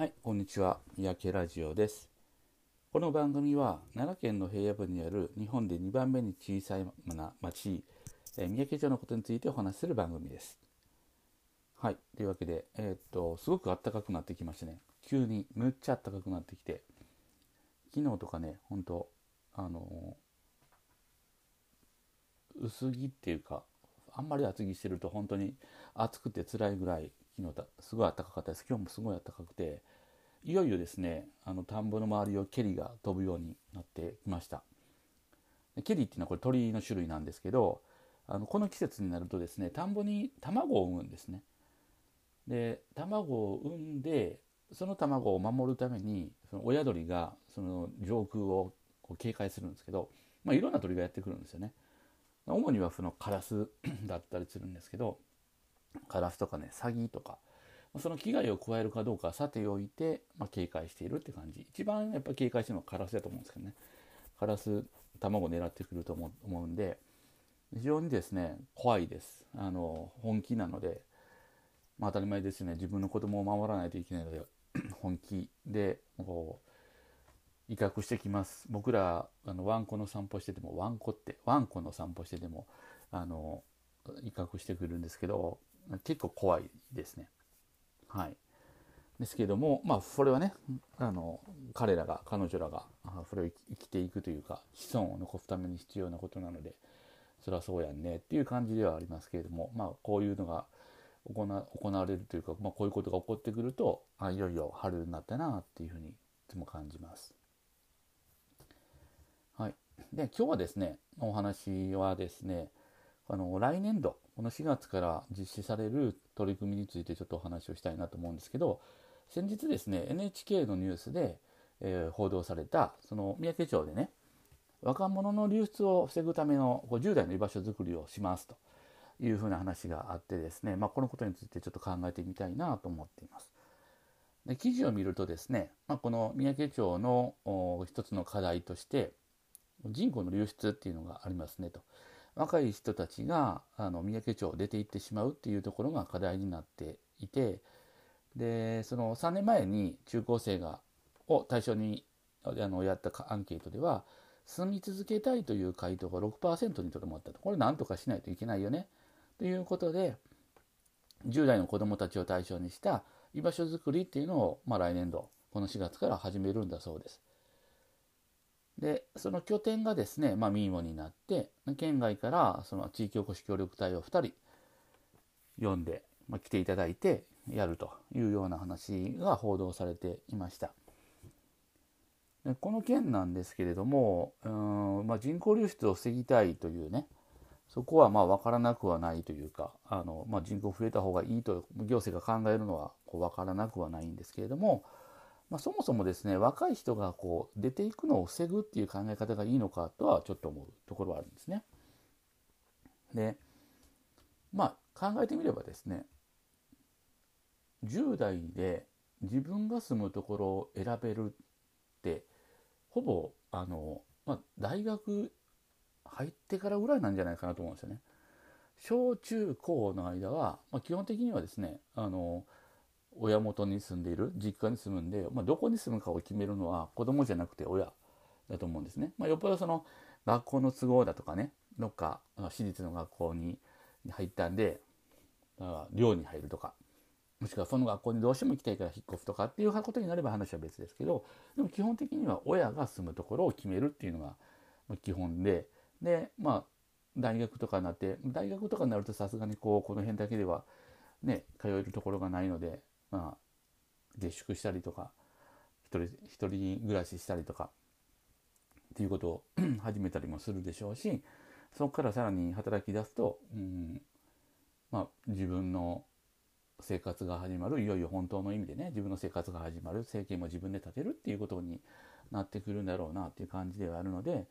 はい、こんにちは。三宅ラジオです。この番組は奈良県の平野部にある日本で2番目に小さい町、え三宅町のことについてお話しする番組です。はい、というわけで、えーっと、すごく暖かくなってきましたね。急にむっちゃ暖かくなってきて、昨日とかね、本当あのー薄着っていうか、あんまり厚着してると本当に暑くて辛いぐらい昨日だすごい暖かかったです。今日もすごい暖かくていよいよですねあの田んぼの周りをケリが飛ぶようになってきました。でケリっていうのはこれ鳥の種類なんですけどあのこの季節になるとですね田んぼに卵を産むんですね。で卵を産んでその卵を守るためにその親鳥がその上空をこう警戒するんですけど、まあ、いろんな鳥がやってくるんですよね。主にはそのカラス だったりするんですけどカラスとかねサギとかその危害を加えるかどうかさておいて、まあ、警戒しているって感じ。一番やっぱ警戒してるのはカラスだと思うんですけどね。カラス卵狙ってくると思うんで非常にですね怖いです。あの本気なので、まあ、当たり前ですね。自分の子供を守らないといけないので 本気でこう威嚇してきます。僕らあのワンコの散歩しててもワンコってワンコの散歩しててもあの威嚇してくるんですけど結構怖いですね。はい。ですけどもまあそれはねあの彼らが彼女らがそれを生きていくというか子孫を残すために必要なことなのでそりゃそうやんねっていう感じではありますけれどもまあこういうのが行わ行われるというか、まあ、こういうことが起こってくるとあいよいよ春になったなっていうふうにいつも感じます。はい、で今日はですねお話はですねあの来年度この4月から実施される取り組みについてちょっとお話をしたいなと思うんですけど先日ですね NHK のニュースで、えー報道されたその三宅町でね若者の流出を防ぐための50代の居場所づくりをしますというふうな話があってですね、まあ、このことについてちょっと考えてみたいなと思っています。で記事を見るとですね、まあ、この三宅町の一つの課題として人口の流出っていうのがありますねと若い人たちがあの三宅町を出て行ってしまうっていうところが課題になっていてでその3年前に中高生がを対象にあのやったアンケートでは住み続けたいという回答が6%にとどまったとこれ何とかしないといけないよねということで10代の子どもたちを対象にした居場所づくりっていうのを、まあ、来年度この4月から始めるんだそうです。でその拠点がですね、まあ、ミーモになって県外からその地域おこし協力隊を2人呼んで、まあ、来ていただいてやるというような話が報道されていました。でこの件なんですけれどもうん、まあ、人口流出を防ぎたいというねそこはまあ分からなくはないというかあの、まあ、人口増えた方がいいと行政が考えるのはこう分からなくはないんですけれども、まあ、そもそもですね若い人がこう出ていくのを防ぐっていう考え方がいいのかとはちょっと思うところはあるんですね。でまあ考えてみればですね10代で自分が住むところを選べるってほぼあの、まあ、大学入ってからぐらいなんじゃないかなと思うんですよね。小中高の間は、まあ、基本的にはですねあの親元に住んでいる実家に住むんで、まあ、どこに住むかを決めるのは子供じゃなくて親だと思うんですね。まあ、よっぽどその学校の都合だとかねどっかあの私立の学校に入ったんで寮に入るとかもしくはその学校にどうしても行きたいから引っ越すとかっていうことになれば話は別ですけどでも基本的には親が住むところを決めるっていうのが基本ででまあ大学とかになって大学とかになるとさすがにこうこの辺だけではね通えるところがないのでまあ下宿したりとか一人一人暮らししたりとかっていうことを 始めたりもするでしょうしそこからさらに働き出すと、うんまあ、自分の生活が始まるいよいよ本当の意味でね自分の生活が始まる生計も自分で立てるっていうことになってくるんだろうなっていう感じではあるので、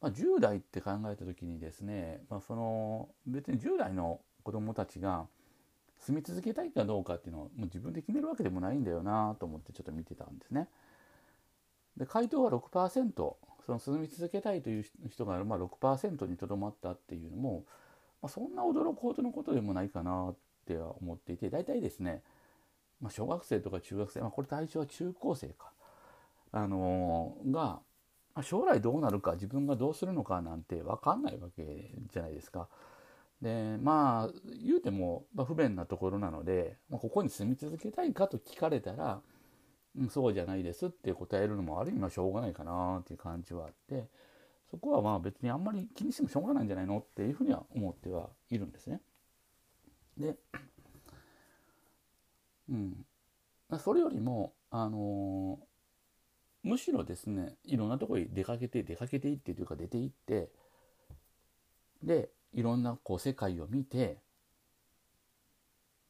まあ、10代って考えた時にですね、まあ、その別に10代の子どもたちが住み続けたいかどうかっていうのをもう自分で決めるわけでもないんだよなと思ってちょっと見てたんですね。で回答は6%その住み続けたいという人がまあ6%にとどまったっていうのも、まあ、そんな驚くほどのことでもないかなっては思っていて大体ですねまあ、小学生とか中学生、まあ、これ対象は中高生か、あのー、が、まあ、将来どうなるか自分がどうするのかなんて分かんないわけじゃないですか。でまあ言うても、ま、不便なところなので、まあ、ここに住み続けたいかと聞かれたら、うん、そうじゃないですって答えるのもある意味はしょうがないかなっていう感じはあってそこはまあ別にあんまり気にしてもしょうがないんじゃないのっていうふうには思ってはいるんですね。で、うん、それよりも、あのー、むしろですねいろんなとこに出かけて出かけていってというか出ていってでいろんなこう世界を見て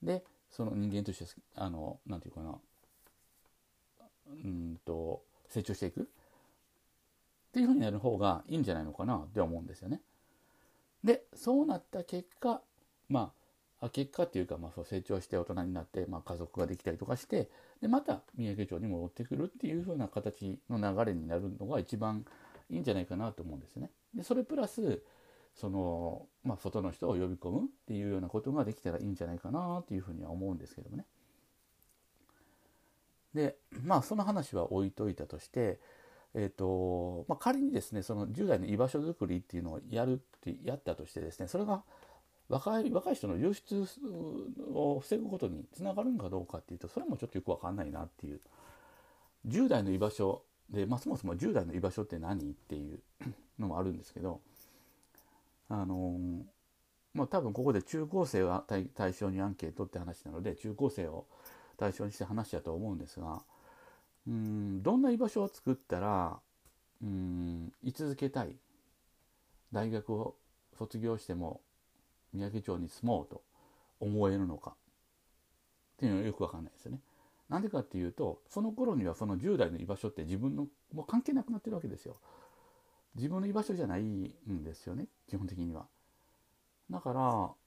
でその人間としてあのなんていうかなうんと成長していくっていうふうになる方がいいんじゃないのかなって思うんですよね。でそうなった結果まあ結果っていうか、まあ、そう成長して大人になって、まあ、家族ができたりとかしてでまた三宅町に戻ってくるっていう風な形の流れになるのが一番いいんじゃないかなと思うんですね。でそれプラスその、まあ、外の人を呼び込むっていうようなことができたらいいんじゃないかなっていうふうには思うんですけどもね。でまあその話は置いといたとして、えーとまあ、仮にですねその10代の居場所づくりっていうのをやるってやったとしてですねそれが若い若い人の流出を防ぐことにつながるんかどうかっていうとそれもちょっとよく分かんないなっていう10代の居場所で、まあ、そもそも10代の居場所って何っていうのもあるんですけどあのまあ多分ここで中高生を対象にアンケートって話なので中高生を対象にして話だと思うんですがうんどんな居場所を作ったらうん居続けたい大学を卒業しても三宅町に住もうと思えるのかっていうのはよくわかんないですよね。なんでかっていうとその頃にはその10代の居場所って自分のもう関係なくなってるわけですよ。自分の居場所じゃないんですよね基本的には。だから、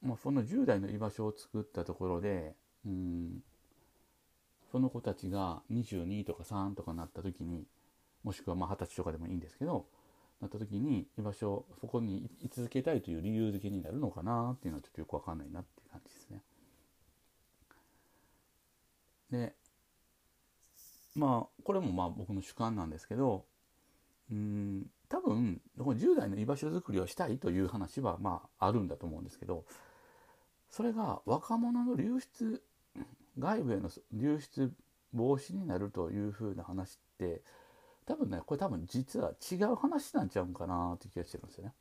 まあ、その10代の居場所を作ったところでうんその子たちが22とか3とかなった時にもしくはまあ20歳とかでもいいんですけどなった時に居場所そこに居続けたいという理由付けになるのかなっていうのはちょっとよくわかんないなっていう感じですね。でまあこれもまあ僕の主観なんですけどうん多分この10代の居場所づくりをしたいという話はまああるんだと思うんですけどそれが若者の流出外部への流出防止になるというふうな話って多分ねこれ多分実は違う話なんちゃうんかなって気がしてるんですよね。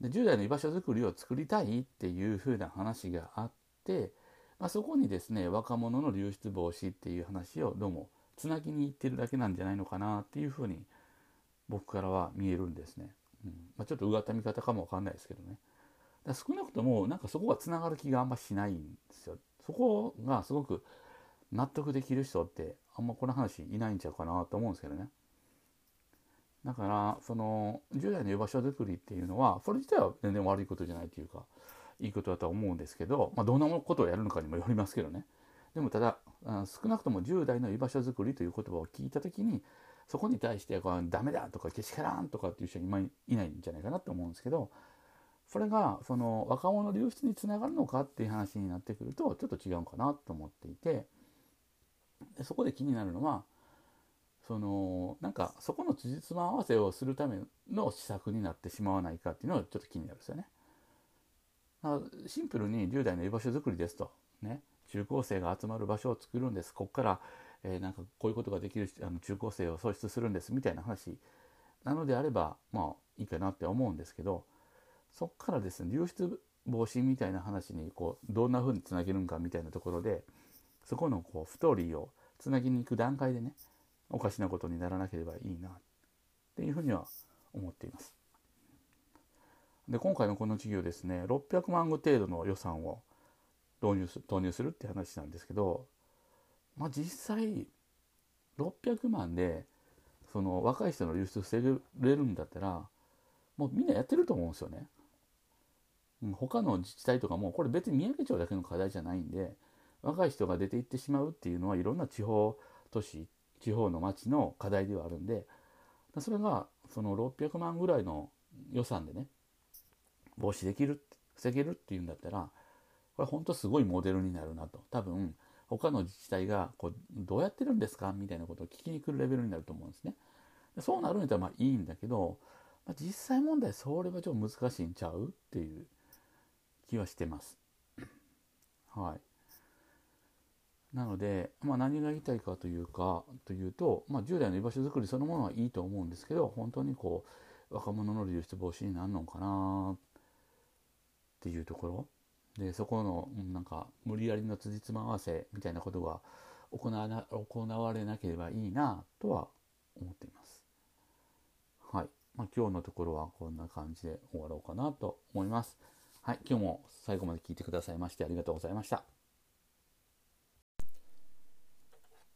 で10代の居場所づくりを作りたいっていうふうな話があって、まあ、そこにですね若者の流出防止っていう話をどうもつなぎにいってるだけなんじゃないのかなっていうふうに僕からは見えるんですね。うんまあ、ちょっとうがった見方かもわかんないですけどね。だ少なくともなんかそこがつながる気があんましないんですよ。そこがすごく納得できる人ってあんまこの話いないんちゃうかなと思うんですけどね。だからその10代の居場所づくりっていうのはそれ自体は全然悪いことじゃないというかいいことだとは思うんですけど、まあ、どんなことをやるのかにもよりますけどね。でもただ少なくとも10代の居場所づくりという言葉を聞いた時にそこに対してこうダメだとかけしからんとかっていう人は今いないんじゃないかなと思うんですけどそれがその若者流出につながるのかっていう話になってくるとちょっと違うかなと思っていてでそこで気になるのはそのなんかそこの辻褄合わせをするための施策になってしまわないかっていうのはちょっと気になるんですよね。シンプルに10代の居場所づくりですと、ね、中高生が集まる場所を作るんです。ここからえー、なんかこういうことができるあの中高生を創出するんですみたいな話なのであればまあいいかなって思うんですけどそっからですね流出防止みたいな話にこうどんな風につなげるんかみたいなところでそこのこうストーリーをつなぎに行く段階でねおかしなことにならなければいいなっていうふうには思っています。で今回のこの事業ですね600万ぐ程度の予算を導入す投入するって話なんですけどまあ、実際600万でその若い人の流出防げれるんだったらもうみんなやってると思うんですよね。うん、他の自治体とかもこれ別に宮城町だけの課題じゃないんで若い人が出て行ってしまうっていうのはいろんな地方都市地方の町の課題ではあるんでそれがその600万ぐらいの予算でね防止できる防げるっていうんだったらこれ本当すごいモデルになるなと多分他の自治体がこうどうやってるんですかみたいなことを聞きに来るレベルになると思うんですね。そうなるんだったらまあいいんだけど、まあ、実際問題それはちょっと難しいんちゃうっていう気はしてます。はい。なので、まあ、何が言いたいかというかというと、まあ、従来の居場所づくりそのものはいいと思うんですけど本当にこう若者の流出防止になるのかなっていうところでそこのなんか無理やりの辻褄合わせみたいなことが行わな行われなければいいなとは思っています。はい。まあ、今日のところはこんな感じで終わろうかなと思います。はい。今日も最後まで聞いてくださいましてありがとうございました。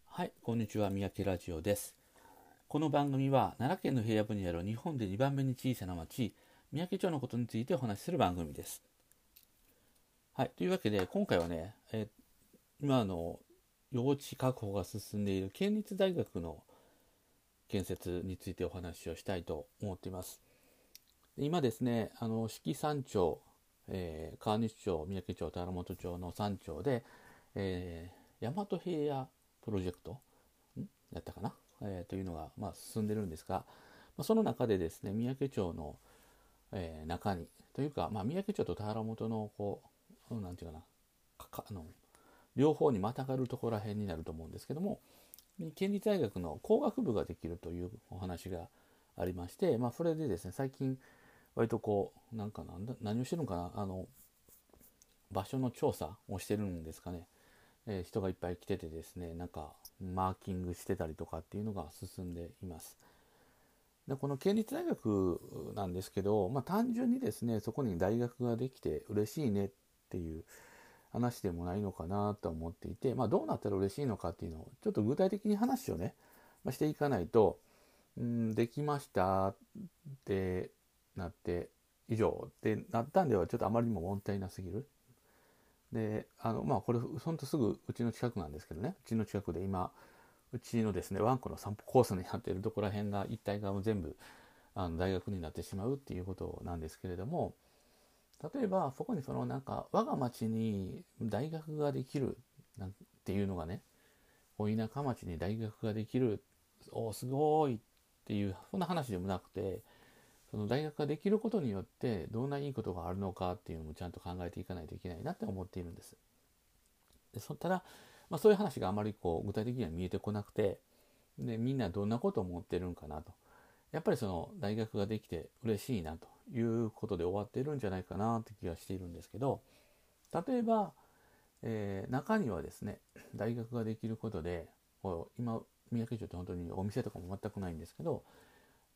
はい、こんにちは。三宅ラジオです。この番組は奈良県の平野部にある日本で2番目に小さな町、三宅町のことについてお話しする番組です。はい、というわけで今回はね、え今の用地確保が進んでいる県立大学の建設についてお話をしたいと思っています。今ですね、あの四季山町、えー、川西町、三宅町、田原本町の3町で、えー、大和平野プロジェクトやったかな、えー、というのが、まあ、進んでるんですが、まあ、その中でですね三宅町の、えー、中にというか、まあ、三宅町と田原本のこう何て言うかな。かあの両方にまたがるところら辺になると思うんですけども県立大学の工学部ができるというお話がありまして、まあ、それでですね最近割とこうなんかなんだ何をしてるのかな。あの場所の調査をしてるんですかね。え人がいっぱい来ててですねなんかマーキングしてたりとかっていうのが進んでいます。でこの県立大学なんですけど、まあ、単純にですねそこに大学ができて嬉しいねっていう話でもないのかなと思っていて、まあ、どうなったら嬉しいのかっていうのをちょっと具体的に話をね、まあ、していかないと、うん、できましたってなって以上ってなったんではちょっとあまりにももったいなすぎる。であのまあこれほんとすぐうちの近くなんですけどね。うちの近くで今うちのですねワンコの散歩コースになっているところら辺が一帯が全部あの大学になってしまうっていうことなんですけれども例えばそこにそのなんか我が町に大学ができるなんていうのがねお田舎町に大学ができるおすごいっていうそんな話でもなくてその大学ができることによってどんないいことがあるのかっていうのもちゃんと考えていかないといけないなって思っているんです。でそただ、まあ、そういう話があまりこう具体的には見えてこなくてでみんなどんなことを思ってるんかなとやっぱりその大学ができて嬉しいなということで終わっているんじゃないかなって気がしているんですけど例えば、えー、中にはですね大学ができることで今三宅町って本当にお店とかも全くないんですけど、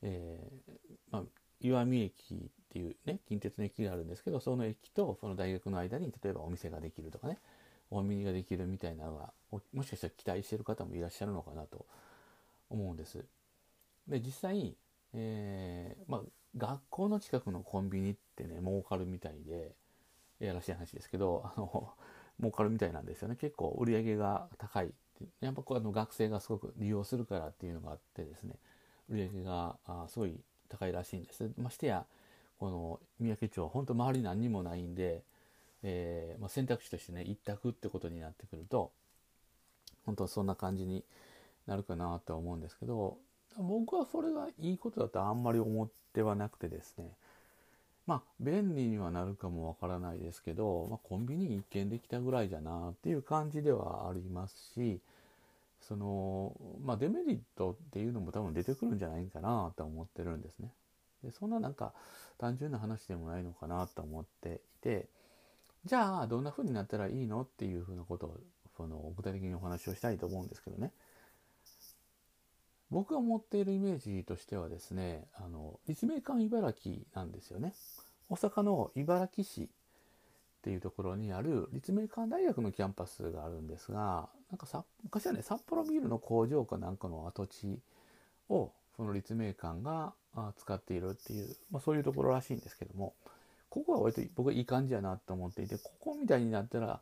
えーまあ、岩見駅っていうね近鉄の駅があるんですけどその駅とその大学の間に例えばお店ができるとかねお見ができるみたいなのがもしかしたら期待してる方もいらっしゃるのかなと思うんです。で実際、えー、まあ、学校の近くのコンビニってね儲かるみたいでやらしい話ですけどあの儲かるみたいなんですよね。結構売り上げが高い。やっぱこうあの学生がすごく利用するからっていうのがあってですね。売り上げがあすごい高いらしいんです。ましてやこの三宅町は本当周り何にもないんで、えー、まあ、選択肢としてね一択ってことになってくると本当そんな感じになるかなとは思うんですけど僕はそれがいいことだとあんまり思ってはなくてですねまあ便利にはなるかもわからないですけど、まあ、コンビニ一見できたぐらいじゃなっていう感じではありますしその、まあ、デメリットっていうのも多分出てくるんじゃないかなと思ってるんですね。でそんななんか単純な話でもないのかなと思っていてじゃあどんな風になったらいいのっていうふうなことをその具体的にお話をしたいと思うんですけどね僕が持っているイメージとしてはですねあの立命館茨城なんですよね。大阪の茨城市っていうところにある立命館大学のキャンパスがあるんですがなんかさ昔はね札幌ビールの工場かなんかの跡地をその立命館が使っているっていう、まあ、そういうところらしいんですけどもここは割と僕はいい感じやなと思っていてここみたいになったら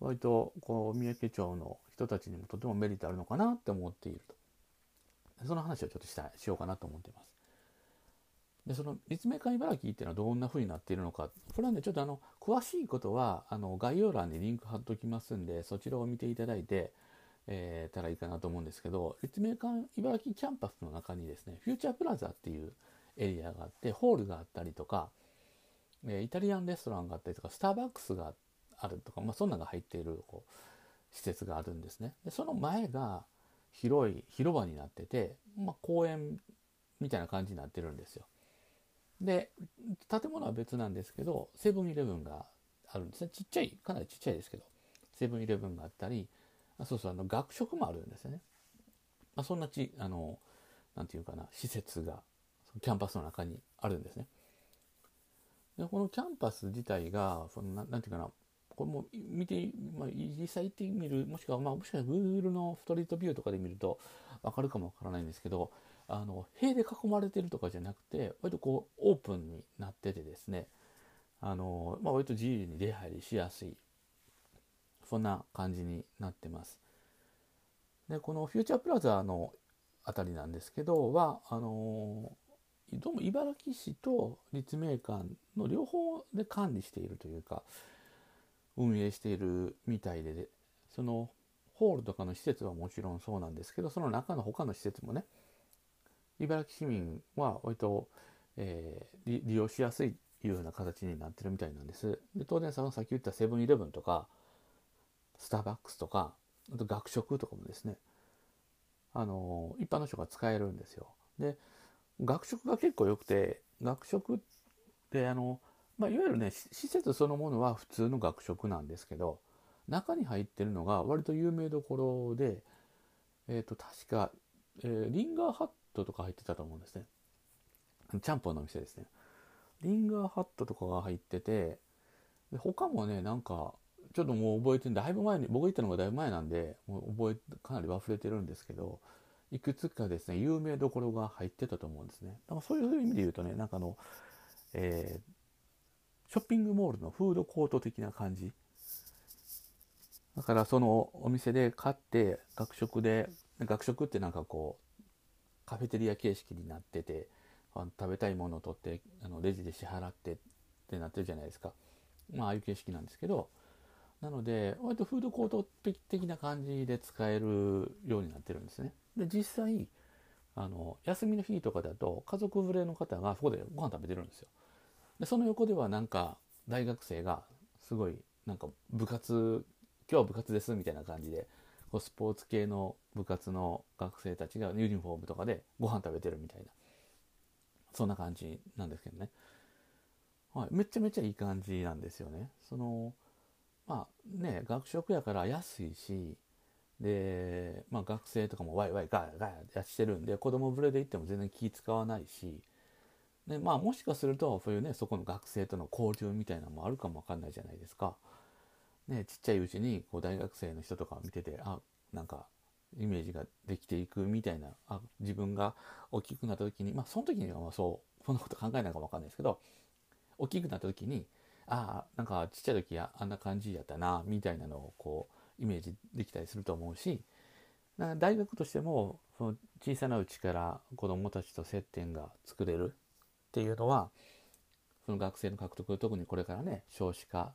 割とこう三宅町の人たちにもとてもメリットあるのかなって思っていると。その話をちょっとしたしようかなと思っています。でその立命館茨城っていうのはどんな風になっているのか。これはねちょっとあの詳しいことはあの概要欄にリンク貼っときますんでそちらを見ていただいて、えー、たらいいかなと思うんですけど立命館茨城キャンパスの中にですねフューチャープラザっていうエリアがあってホールがあったりとか、えー、イタリアンレストランがあったりとかスターバックスがあるとか、まあ、そんなのが入っているこう施設があるんですね。でその前が広い広場になってて、まあ、公園みたいな感じになってるんですよ。で建物は別なんですけどセブンイレブンがあるんですね。ちっちゃいかなりちっちゃいですけどセブンイレブンがあったりあそうそうあの学食もあるんですよね、まあ、そんなちあのなんていうかな施設がキャンパスの中にあるんですね。でこのキャンパス自体がそのななんていうかなこれも見て、まあ、実際行ってみるもしくは、まあ、もしかしたら Google のストリートビューとかで見ると分かるかもわからないんですけどあの塀で囲まれてるとかじゃなくて割とこうオープンになっててですね。あの、まあ、割と自由に出入りしやすい。そんな感じになってます。でこのフューチャープラザの辺りなんですけどはあのどうも茨城市と立命館の両方で管理しているというか運営しているみたいでそのホールとかの施設はもちろんそうなんですけどその中の他の施設もね茨城市民は割と、えー、利用しやすいいうような形になってるみたいなんです。で当然さっき言ったセブンイレブンとかスターバックスとかあと学食とかもですねあの一般の人が使えるんですよ。で学食が結構良くて学食ってあの、まあ、いわゆるね施設そのものは普通の学食なんですけど中に入ってるのが割と有名どころで、えー、と確か、えー、リンガーハットとか入ってたと思うんですね。ちゃんぽんのお店ですね。リンガーハットとかが入ってて、で他もね、なんか、ちょっともう覚えてるだいぶ前に、僕行ったのがだいぶ前なんで、もう覚え、かなり忘れてるんですけど、いくつかですね、有名どころが入ってたと思うんですね。だからそういう意味で言うとね、なんかあの、えー、ショッピングモールのフードコート的な感じ。だからそのお店で買って学食で、学食ってなんかこう、カフェテリア形式になってて食べたいものを取ってあのレジで支払ってってなってるじゃないですか。まあああいう形式なんですけどなので割とフードコート的な感じで使えるようになってるんですね。で実際あの休みの日とかだと家族連れの方がそこでご飯食べてるんですよ。でその横ではなんか大学生がすごいなんか部活今日は部活ですみたいな感じでこうスポーツ系の部活の学生たちがユニフォームとかでご飯食べてるみたいな。そんな感じなんですけどね、はい、めちゃめちゃいい感じなんですよね。そのまあね学食やから安いしで、まあ、学生とかもワイワイガヤガヤやしてるんで子供連れで行っても全然気使わないしでまあもしかするとそういうねそこの学生との交流みたいなのもあるかもわかんないじゃないですか。ね、ちっちゃいうちにこう大学生の人とかを見ててあなんかイメージができていくみたいなあ自分が大きくなった時にまあその時にはまそうそんなこと考えないかもわかんないですけど大きくなった時にああなんかちっちゃい時やあんな感じやったなみたいなのをこうイメージできたりすると思うし大学としてもその小さなうちから子どもたちと接点が作れるっていうのはその学生の獲得特にこれからね少子化っ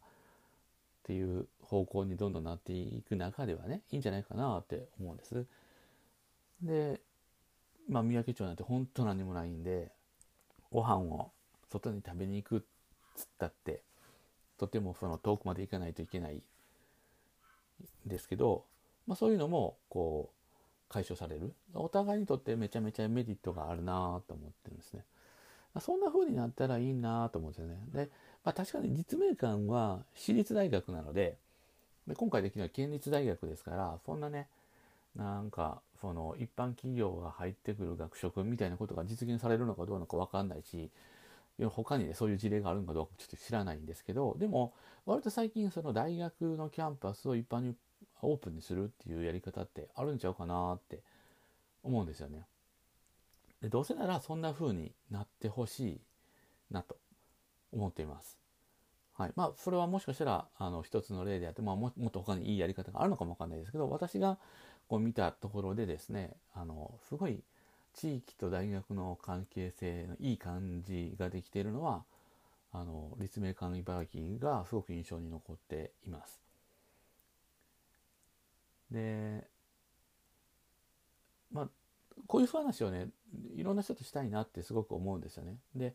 ていう方向にどんどんなっていく中ではねいいんじゃないかなって思うんです。でまあ三宅町なんて本当何もないんでご飯を外に食べに行くっつったってとてもその遠くまで行かないといけないんですけど、まあ、そういうのもこう解消されるお互いにとってめちゃめちゃメリットがあるなと思ってるんですね。そんな風になったらいいなと思うんですよね。でまあ、確かに立命館は私立大学なのでで今回できるのは県立大学ですからそんなねなんかその一般企業が入ってくる学食みたいなことが実現されるのかどうなのか分かんないし他にねそういう事例があるのかどうかちょっと知らないんですけどでも割と最近その大学のキャンパスを一般にオープンにするっていうやり方ってあるんちゃうかなって思うんですよね。でどうせならそんな風になってほしいなと思っています。はい。まあ、それはもしかしたら、あの、一つの例であって、まあも、もっと他にいいやり方があるのかもわかんないですけど、私がこう見たところでですね、あの、すごい地域と大学の関係性のいい感じができているのはあの立命館茨城がすごく印象に残っています。でまあこういう話をねいろんな人としたいなってすごく思うんですよね。で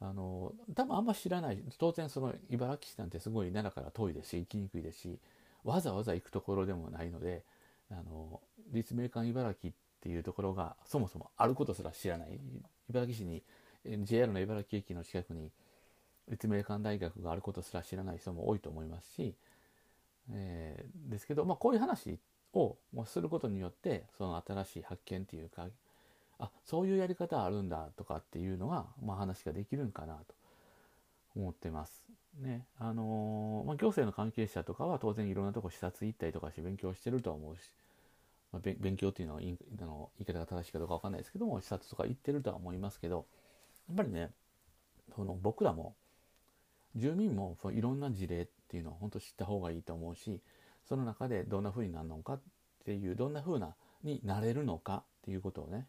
あの多分あんま知らない当然その茨城市なんてすごい奈良から遠いですし行きにくいですしわざわざ行くところでもないのであの立命館茨城っていうところがそもそもあることすら知らない茨城市に JR の茨城駅の近くに立命館大学があることすら知らない人も多いと思いますし、えー、ですけど、まあ、こういう話をすることによってその新しい発見っていうかあそういうやり方あるんだとかっていうのが、まあ、話ができるんかなと思ってます。ねあのー、まあ、行政の関係者とかは当然いろんなとこ視察行ったりとかして勉強してるとは思うし、まあ、勉強っていうのはいあの言い方が正しいかどうか分かんないですけども視察とか行ってるとは思いますけどやっぱりねその僕らも住民もいろんな事例っていうのを本当知った方がいいと思うしその中でどんな風になるのかっていうどんな風なになれるのかっていうことをね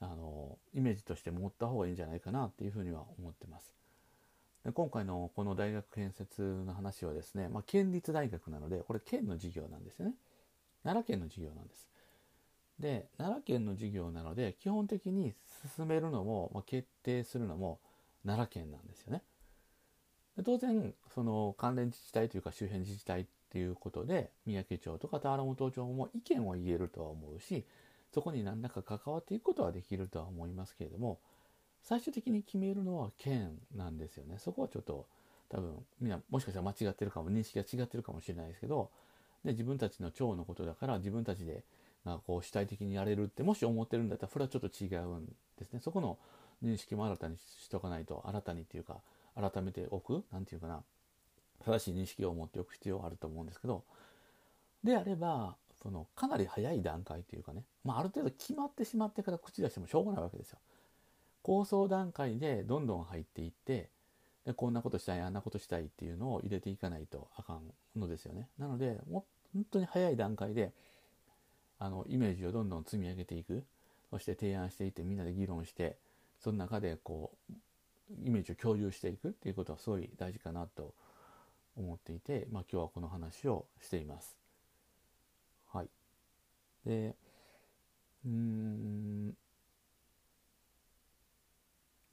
あのイメージとして持った方がいいんじゃないかなっていうふうには思ってます。で今回のこの大学建設の話はですね、まあ、県立大学なのでこれ県の事業なんですよね。奈良県の事業なんです。で奈良県の事業なので基本的に進めるのも、まあ、決定するのも奈良県なんですよね。で当然その関連自治体というか周辺自治体っていうことで三宅町とか田原本町も意見を言えるとは思うしそこに何らか関わっていくことはできるとは思いますけれども最終的に決めるのは県なんですよね。そこはちょっと多分みんなもしかしたら間違ってるかも認識が違ってるかもしれないですけどで自分たちの町のことだから自分たちでなこう主体的にやれるってもし思ってるんだったらそれはちょっと違うんですね。そこの認識も新たにしとかないと新たにっていうか改めておく何て言うかな正しい認識を持っておく必要があると思うんですけどであればそのかなり早い段階というかね、まあ、ある程度決まってしまってから口出してもしょうがないわけですよ。構想段階でどんどん入っていってでこんなことしたいあんなことしたいっていうのを入れていかないとあかんのですよね。なのでも本当に早い段階であのイメージをどんどん積み上げていくそして提案していってみんなで議論してその中でこうイメージを共有していくっていうことはすごい大事かなと思っていて、まあ、今日はこの話をしています。で、うん、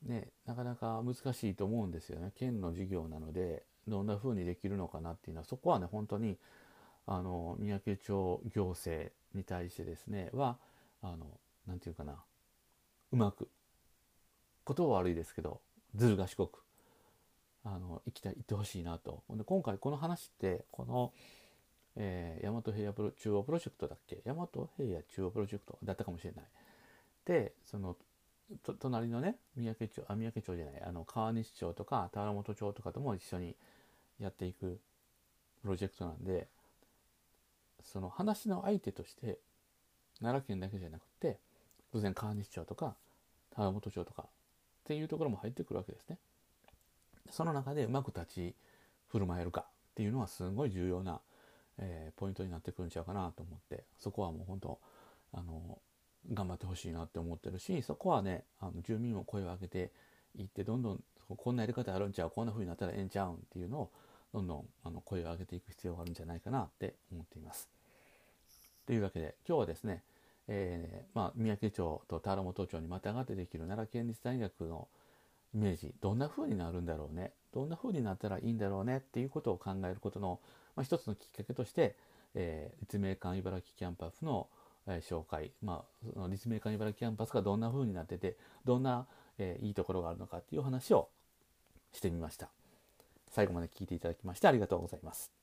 ね、なかなか難しいと思うんですよね。県の事業なので、どんな風にできるのかなっていうのは、そこはね、本当に、あの、三宅町行政に対してですね、は、あの、なんていうかな、うまく、言葉は悪いですけど、ずる賢く、あの、行きたい、行ってほしいなと。で、今回この話って、この、えー、大和平野プロ中央プロジェクトだっけ？大和平野中央プロジェクトだったかもしれない。で、その、隣のね、三宅町、あ、三宅町じゃない、あの、川西町とか田原本町とかとも一緒にやっていくプロジェクトなんで、その話の相手として、奈良県だけじゃなくて、当然川西町とか田原本町とかっていうところも入ってくるわけですね。その中でうまく立ち振る舞えるかっていうのはすごい重要な、えー、ポイントになってくるんちゃうかなと思ってそこはもう本当あの頑張ってほしいなって思ってるしそこはねあの住民も声を上げていってどんどんこんなやり方あるんちゃうこんな風になったらええんちゃうんっていうのをどんどんあの声を上げていく必要があるんじゃないかなって思っています。というわけで今日はですねえー、まあ、三宅町と田原本町にまたがってできる奈良県立大学のイメージどんな風になるんだろうねどんな風になったらいいんだろうねっていうことを考えることの、まあ、一つのきっかけとして、えー、立命館茨木キャンパスの、えー、紹介、まあ、その立命館茨木キャンパスがどんな風になっててどんな、えー、いいところがあるのかっていう話をしてみました。最後まで聞いていただきましてありがとうございます。